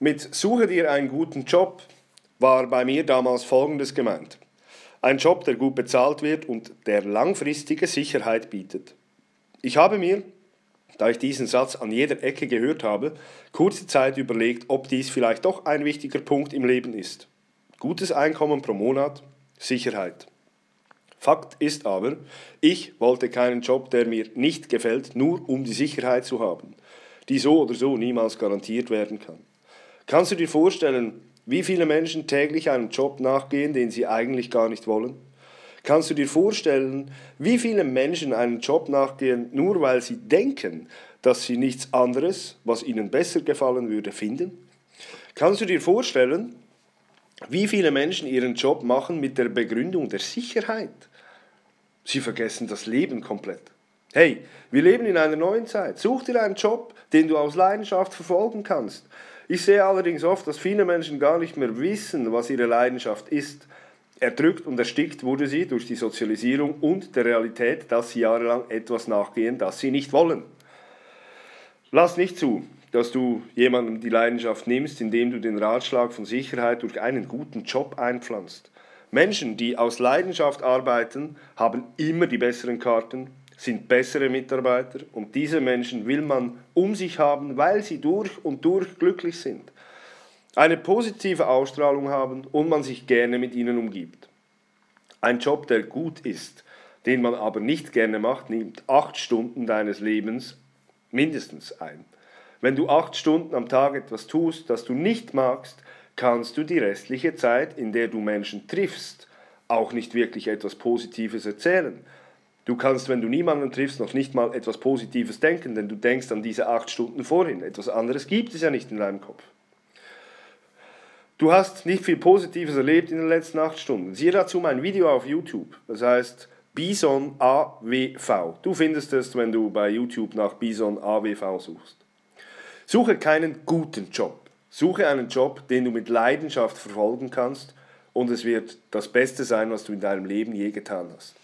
Mit Suche dir einen guten Job war bei mir damals Folgendes gemeint. Ein Job, der gut bezahlt wird und der langfristige Sicherheit bietet. Ich habe mir, da ich diesen Satz an jeder Ecke gehört habe, kurze Zeit überlegt, ob dies vielleicht doch ein wichtiger Punkt im Leben ist. Gutes Einkommen pro Monat, Sicherheit. Fakt ist aber, ich wollte keinen Job, der mir nicht gefällt, nur um die Sicherheit zu haben, die so oder so niemals garantiert werden kann. Kannst du dir vorstellen, wie viele Menschen täglich einem Job nachgehen, den sie eigentlich gar nicht wollen? Kannst du dir vorstellen, wie viele Menschen einen Job nachgehen, nur weil sie denken, dass sie nichts anderes, was ihnen besser gefallen würde, finden? Kannst du dir vorstellen, wie viele Menschen ihren Job machen mit der Begründung der Sicherheit? Sie vergessen das Leben komplett. Hey, wir leben in einer neuen Zeit. Such dir einen Job, den du aus Leidenschaft verfolgen kannst. Ich sehe allerdings oft, dass viele Menschen gar nicht mehr wissen, was ihre Leidenschaft ist. Erdrückt und erstickt wurde sie durch die Sozialisierung und der Realität, dass sie jahrelang etwas nachgehen, das sie nicht wollen. Lass nicht zu, dass du jemandem die Leidenschaft nimmst, indem du den Ratschlag von Sicherheit durch einen guten Job einpflanzt. Menschen, die aus Leidenschaft arbeiten, haben immer die besseren Karten, sind bessere Mitarbeiter und diese Menschen will man um sich haben, weil sie durch und durch glücklich sind, eine positive Ausstrahlung haben und man sich gerne mit ihnen umgibt. Ein Job, der gut ist, den man aber nicht gerne macht, nimmt acht Stunden deines Lebens mindestens ein. Wenn du acht Stunden am Tag etwas tust, das du nicht magst, kannst du die restliche Zeit, in der du Menschen triffst, auch nicht wirklich etwas Positives erzählen. Du kannst, wenn du niemanden triffst, noch nicht mal etwas Positives denken, denn du denkst an diese acht Stunden vorhin. Etwas anderes gibt es ja nicht in deinem Kopf. Du hast nicht viel Positives erlebt in den letzten acht Stunden. Siehe dazu mein Video auf YouTube. Das heißt Bison AWV. Du findest es, wenn du bei YouTube nach Bison AWV suchst. Suche keinen guten Job. Suche einen Job, den du mit Leidenschaft verfolgen kannst und es wird das Beste sein, was du in deinem Leben je getan hast.